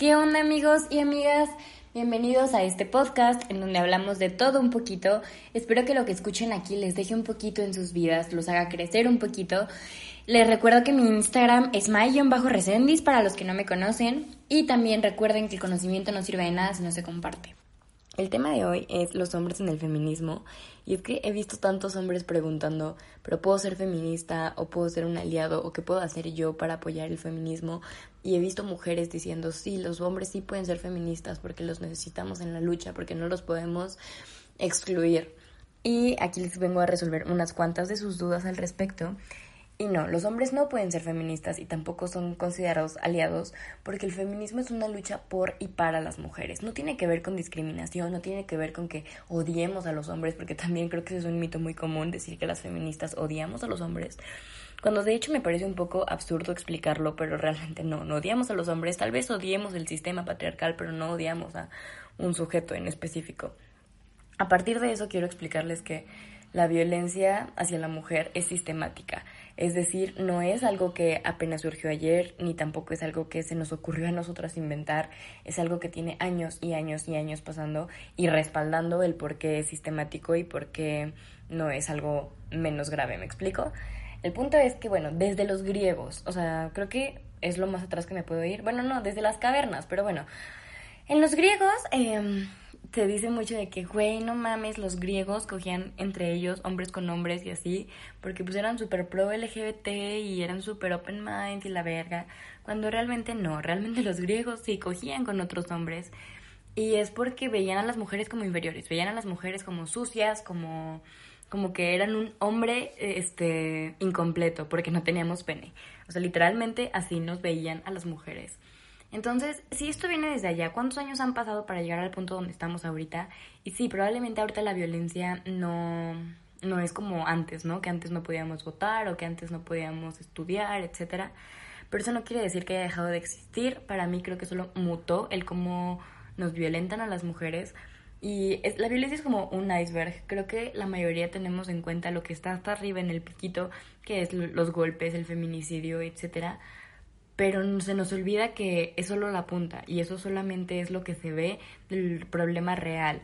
¿Qué onda amigos y amigas? Bienvenidos a este podcast en donde hablamos de todo un poquito. Espero que lo que escuchen aquí les deje un poquito en sus vidas, los haga crecer un poquito. Les recuerdo que mi Instagram es my-resendis para los que no me conocen y también recuerden que el conocimiento no sirve de nada si no se comparte. El tema de hoy es los hombres en el feminismo. Y es que he visto tantos hombres preguntando, pero puedo ser feminista o puedo ser un aliado o qué puedo hacer yo para apoyar el feminismo y he visto mujeres diciendo, sí, los hombres sí pueden ser feministas porque los necesitamos en la lucha, porque no los podemos excluir. Y aquí les vengo a resolver unas cuantas de sus dudas al respecto y no, los hombres no pueden ser feministas y tampoco son considerados aliados porque el feminismo es una lucha por y para las mujeres. No tiene que ver con discriminación, no tiene que ver con que odiemos a los hombres, porque también creo que es un mito muy común decir que las feministas odiamos a los hombres. Cuando de hecho me parece un poco absurdo explicarlo, pero realmente no, no odiamos a los hombres, tal vez odiemos el sistema patriarcal, pero no odiamos a un sujeto en específico. A partir de eso quiero explicarles que la violencia hacia la mujer es sistemática. Es decir, no es algo que apenas surgió ayer, ni tampoco es algo que se nos ocurrió a nosotras inventar, es algo que tiene años y años y años pasando y respaldando el por qué es sistemático y por qué no es algo menos grave, ¿me explico? El punto es que, bueno, desde los griegos, o sea, creo que es lo más atrás que me puedo ir, bueno, no, desde las cavernas, pero bueno, en los griegos... Eh, se dice mucho de que, güey, no mames, los griegos cogían entre ellos hombres con hombres y así, porque pues eran súper pro LGBT y eran súper open mind y la verga, cuando realmente no, realmente los griegos sí cogían con otros hombres y es porque veían a las mujeres como inferiores, veían a las mujeres como sucias, como como que eran un hombre este incompleto porque no teníamos pene. O sea, literalmente así nos veían a las mujeres. Entonces, si esto viene desde allá, ¿cuántos años han pasado para llegar al punto donde estamos ahorita? Y sí, probablemente ahorita la violencia no, no es como antes, ¿no? Que antes no podíamos votar o que antes no podíamos estudiar, etcétera. Pero eso no quiere decir que haya dejado de existir. Para mí creo que solo mutó el cómo nos violentan a las mujeres. Y es, la violencia es como un iceberg. Creo que la mayoría tenemos en cuenta lo que está hasta arriba en el piquito, que es los golpes, el feminicidio, etcétera pero se nos olvida que es solo la punta y eso solamente es lo que se ve del problema real.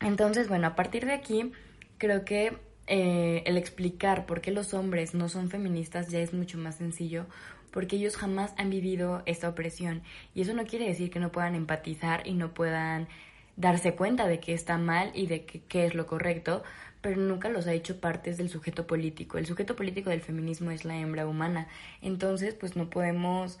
Entonces, bueno, a partir de aquí, creo que eh, el explicar por qué los hombres no son feministas ya es mucho más sencillo, porque ellos jamás han vivido esta opresión. Y eso no quiere decir que no puedan empatizar y no puedan darse cuenta de que está mal y de qué es lo correcto, pero nunca los ha hecho partes del sujeto político. El sujeto político del feminismo es la hembra humana. Entonces, pues no podemos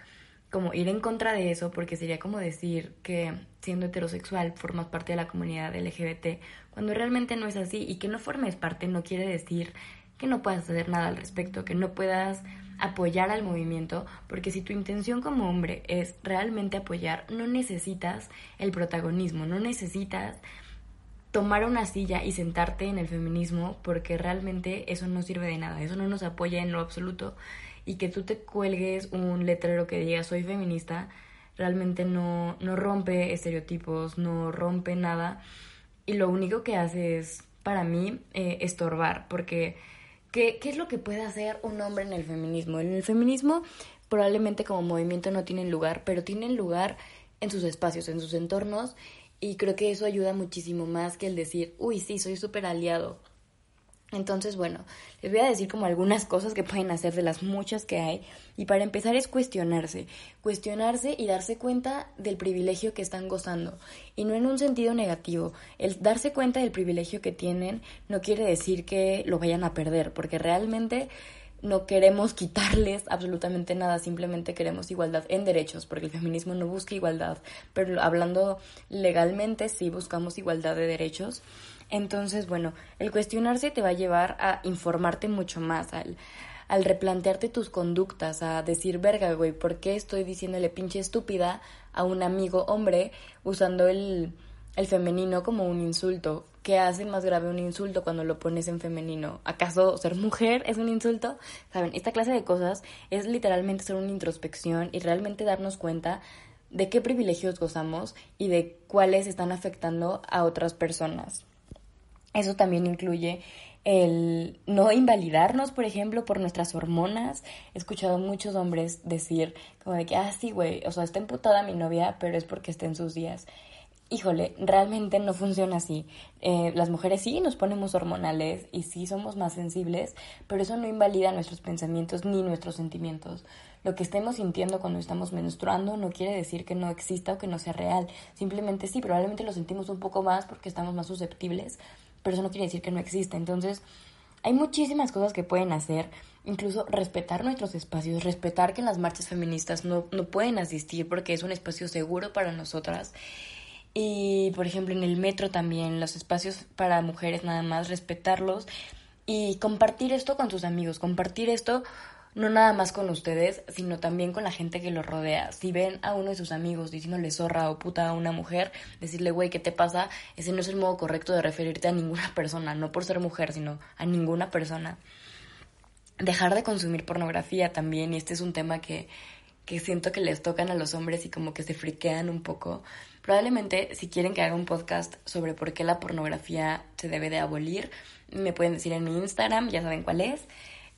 como ir en contra de eso porque sería como decir que siendo heterosexual formas parte de la comunidad LGBT cuando realmente no es así y que no formes parte no quiere decir que no puedas hacer nada al respecto, que no puedas apoyar al movimiento, porque si tu intención como hombre es realmente apoyar, no necesitas el protagonismo, no necesitas tomar una silla y sentarte en el feminismo porque realmente eso no sirve de nada, eso no nos apoya en lo absoluto y que tú te cuelgues un letrero que diga soy feminista realmente no, no rompe estereotipos, no rompe nada y lo único que hace es para mí eh, estorbar porque ¿qué, ¿qué es lo que puede hacer un hombre en el feminismo? En el feminismo probablemente como movimiento no tienen lugar, pero tienen lugar en sus espacios, en sus entornos y creo que eso ayuda muchísimo más que el decir, uy, sí, soy súper aliado. Entonces, bueno, les voy a decir como algunas cosas que pueden hacer de las muchas que hay. Y para empezar es cuestionarse, cuestionarse y darse cuenta del privilegio que están gozando. Y no en un sentido negativo. El darse cuenta del privilegio que tienen no quiere decir que lo vayan a perder, porque realmente no queremos quitarles absolutamente nada, simplemente queremos igualdad en derechos, porque el feminismo no busca igualdad, pero hablando legalmente sí buscamos igualdad de derechos. Entonces, bueno, el cuestionarse te va a llevar a informarte mucho más, al, al replantearte tus conductas, a decir, verga, güey, ¿por qué estoy diciéndole pinche estúpida a un amigo hombre usando el, el femenino como un insulto? ¿Qué hace más grave un insulto cuando lo pones en femenino? ¿Acaso ser mujer es un insulto? Saben, esta clase de cosas es literalmente hacer una introspección y realmente darnos cuenta de qué privilegios gozamos y de cuáles están afectando a otras personas. Eso también incluye el no invalidarnos, por ejemplo, por nuestras hormonas. He escuchado muchos hombres decir como de que, ah, sí, güey, o sea, está emputada mi novia, pero es porque está en sus días híjole, realmente no funciona así. Eh, las mujeres sí nos ponemos hormonales y sí somos más sensibles, pero eso no invalida nuestros pensamientos ni nuestros sentimientos. Lo que estemos sintiendo cuando estamos menstruando no quiere decir que no exista o que no sea real. Simplemente sí, probablemente lo sentimos un poco más porque estamos más susceptibles, pero eso no quiere decir que no exista. Entonces, hay muchísimas cosas que pueden hacer, incluso respetar nuestros espacios, respetar que las marchas feministas no, no pueden asistir porque es un espacio seguro para nosotras y, por ejemplo, en el metro también, los espacios para mujeres nada más, respetarlos y compartir esto con sus amigos, compartir esto no nada más con ustedes, sino también con la gente que los rodea. Si ven a uno de sus amigos diciéndole zorra o puta a una mujer, decirle, güey, ¿qué te pasa? Ese no es el modo correcto de referirte a ninguna persona, no por ser mujer, sino a ninguna persona. Dejar de consumir pornografía también, y este es un tema que, que siento que les tocan a los hombres y como que se friquean un poco. Probablemente si quieren que haga un podcast sobre por qué la pornografía se debe de abolir, me pueden decir en mi Instagram, ya saben cuál es.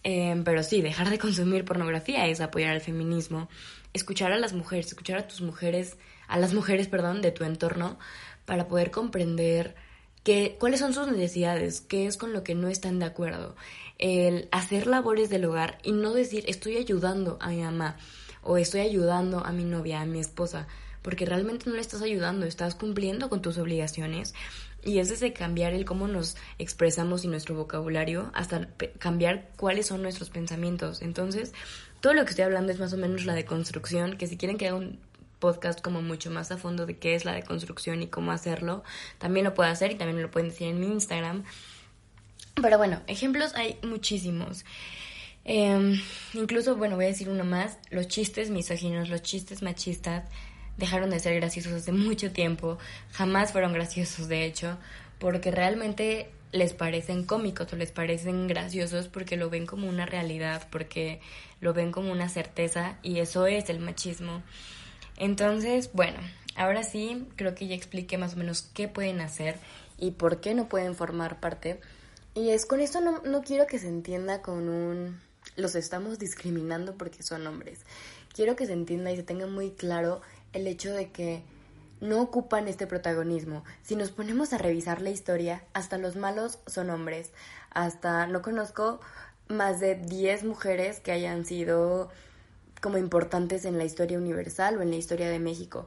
Em, pero sí, dejar de consumir pornografía es apoyar al feminismo, escuchar a las mujeres, escuchar a tus mujeres, a las mujeres, perdón, de tu entorno, para poder comprender que, cuáles son sus necesidades, qué es con lo que no están de acuerdo. El hacer labores del hogar y no decir estoy ayudando a mi mamá o estoy ayudando a mi novia, a mi esposa, porque realmente no le estás ayudando, estás cumpliendo con tus obligaciones. Y es desde cambiar el cómo nos expresamos y nuestro vocabulario hasta cambiar cuáles son nuestros pensamientos. Entonces, todo lo que estoy hablando es más o menos la deconstrucción, que si quieren que haga un podcast como mucho más a fondo de qué es la deconstrucción y cómo hacerlo, también lo puedo hacer y también lo pueden decir en mi Instagram. Pero bueno, ejemplos hay muchísimos. Em, incluso, bueno, voy a decir uno más, los chistes misóginos, los chistes machistas dejaron de ser graciosos hace mucho tiempo, jamás fueron graciosos de hecho, porque realmente les parecen cómicos o les parecen graciosos porque lo ven como una realidad, porque lo ven como una certeza y eso es el machismo. Entonces, bueno, ahora sí, creo que ya expliqué más o menos qué pueden hacer y por qué no pueden formar parte. Y es con esto no, no quiero que se entienda con un los estamos discriminando porque son hombres. Quiero que se entienda y se tenga muy claro el hecho de que no ocupan este protagonismo. Si nos ponemos a revisar la historia, hasta los malos son hombres. Hasta no conozco más de 10 mujeres que hayan sido como importantes en la historia universal o en la historia de México.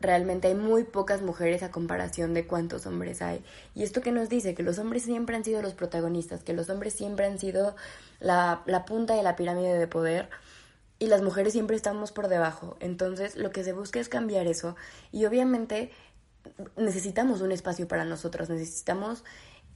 Realmente hay muy pocas mujeres a comparación de cuántos hombres hay. Y esto que nos dice que los hombres siempre han sido los protagonistas, que los hombres siempre han sido la, la punta de la pirámide de poder y las mujeres siempre estamos por debajo. Entonces lo que se busca es cambiar eso y obviamente necesitamos un espacio para nosotros, necesitamos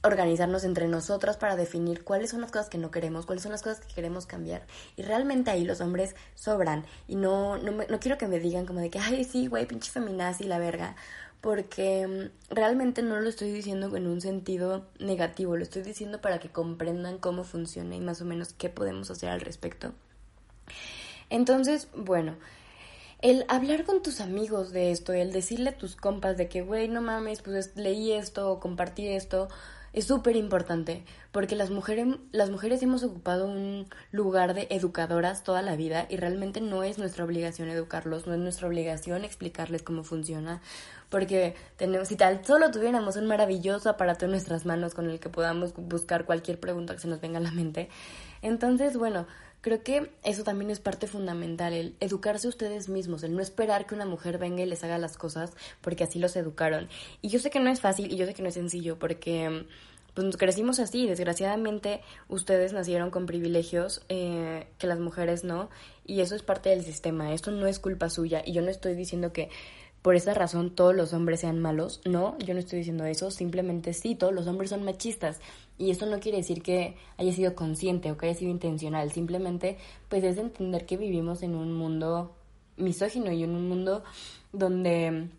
organizarnos entre nosotras para definir cuáles son las cosas que no queremos, cuáles son las cosas que queremos cambiar. Y realmente ahí los hombres sobran. Y no, no, no quiero que me digan como de que, ay, sí, güey, pinche feminazi, la verga. Porque mm, realmente no lo estoy diciendo en un sentido negativo, lo estoy diciendo para que comprendan cómo funciona y más o menos qué podemos hacer al respecto. Entonces, bueno, el hablar con tus amigos de esto, el decirle a tus compas de que, güey, no mames, pues leí esto o compartí esto, es súper importante porque las mujeres, las mujeres hemos ocupado un lugar de educadoras toda la vida y realmente no es nuestra obligación educarlos, no es nuestra obligación explicarles cómo funciona, porque tenemos, si tal solo tuviéramos un maravilloso aparato en nuestras manos con el que podamos buscar cualquier pregunta que se nos venga a la mente, entonces, bueno, Creo que eso también es parte fundamental, el educarse ustedes mismos, el no esperar que una mujer venga y les haga las cosas porque así los educaron. Y yo sé que no es fácil y yo sé que no es sencillo porque pues crecimos así, desgraciadamente ustedes nacieron con privilegios eh, que las mujeres no y eso es parte del sistema, esto no es culpa suya. Y yo no estoy diciendo que por esa razón todos los hombres sean malos, no, yo no estoy diciendo eso, simplemente sí, todos los hombres son machistas Y eso no quiere decir que haya sido consciente o que haya sido intencional, simplemente pues es entender que vivimos en un mundo misógino y en un mundo donde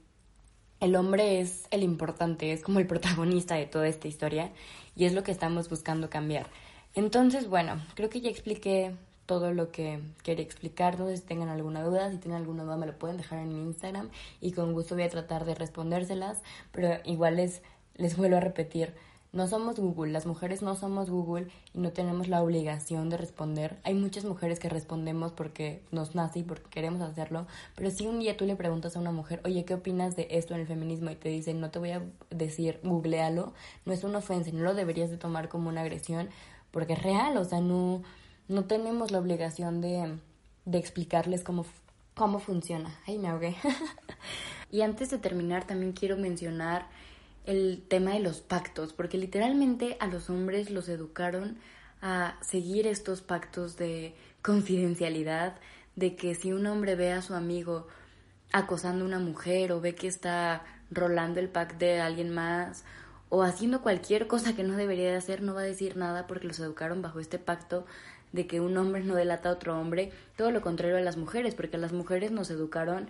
el hombre es el importante, es como el protagonista de toda esta historia y es lo que estamos buscando cambiar. Entonces, bueno, creo que ya expliqué todo lo que quería explicar. No sé si tengan alguna duda, si tienen alguna duda me lo pueden dejar en mi Instagram y con gusto voy a tratar de respondérselas, pero igual les, les vuelvo a repetir, no somos Google, las mujeres no somos Google y no tenemos la obligación de responder. Hay muchas mujeres que respondemos porque nos nace y porque queremos hacerlo, pero si un día tú le preguntas a una mujer, oye, ¿qué opinas de esto en el feminismo? Y te dice, no te voy a decir, googlealo, no es una ofensa, no lo deberías de tomar como una agresión, porque es real, o sea, no, no tenemos la obligación de, de explicarles cómo, cómo funciona. Ay, me ahogué. y antes de terminar, también quiero mencionar el tema de los pactos, porque literalmente a los hombres los educaron a seguir estos pactos de confidencialidad, de que si un hombre ve a su amigo acosando a una mujer o ve que está rolando el pack de alguien más o haciendo cualquier cosa que no debería de hacer, no va a decir nada porque los educaron bajo este pacto de que un hombre no delata a otro hombre, todo lo contrario a las mujeres, porque las mujeres nos educaron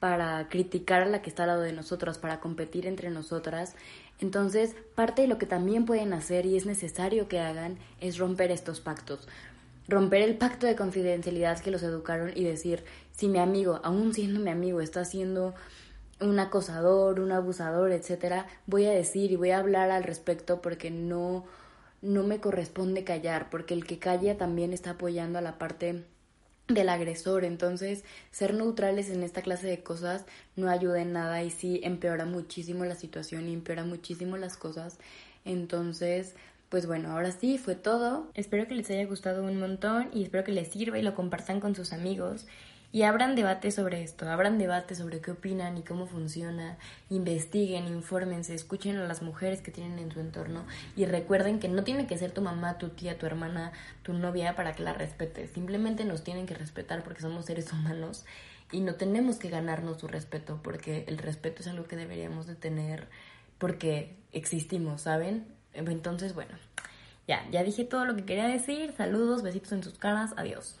para criticar a la que está al lado de nosotras, para competir entre nosotras. Entonces, parte de lo que también pueden hacer y es necesario que hagan es romper estos pactos. Romper el pacto de confidencialidad que los educaron y decir, si mi amigo, aún siendo mi amigo, está siendo un acosador, un abusador, etcétera, voy a decir y voy a hablar al respecto porque no no me corresponde callar, porque el que calla también está apoyando a la parte del agresor. Entonces, ser neutrales en esta clase de cosas no ayuda en nada y sí empeora muchísimo la situación y empeora muchísimo las cosas. Entonces, pues bueno, ahora sí, fue todo. Espero que les haya gustado un montón y espero que les sirva y lo compartan con sus amigos y abran debate sobre esto, abran debate sobre qué opinan y cómo funciona, investiguen, infórmense, escuchen a las mujeres que tienen en su entorno. Y recuerden que no tiene que ser tu mamá, tu tía, tu hermana, tu novia para que la respetes, simplemente nos tienen que respetar porque somos seres humanos y no tenemos que ganarnos su respeto porque el respeto es algo que deberíamos de tener porque existimos, ¿saben? Entonces, bueno, ya, ya dije todo lo que quería decir, saludos, besitos en sus caras, adiós.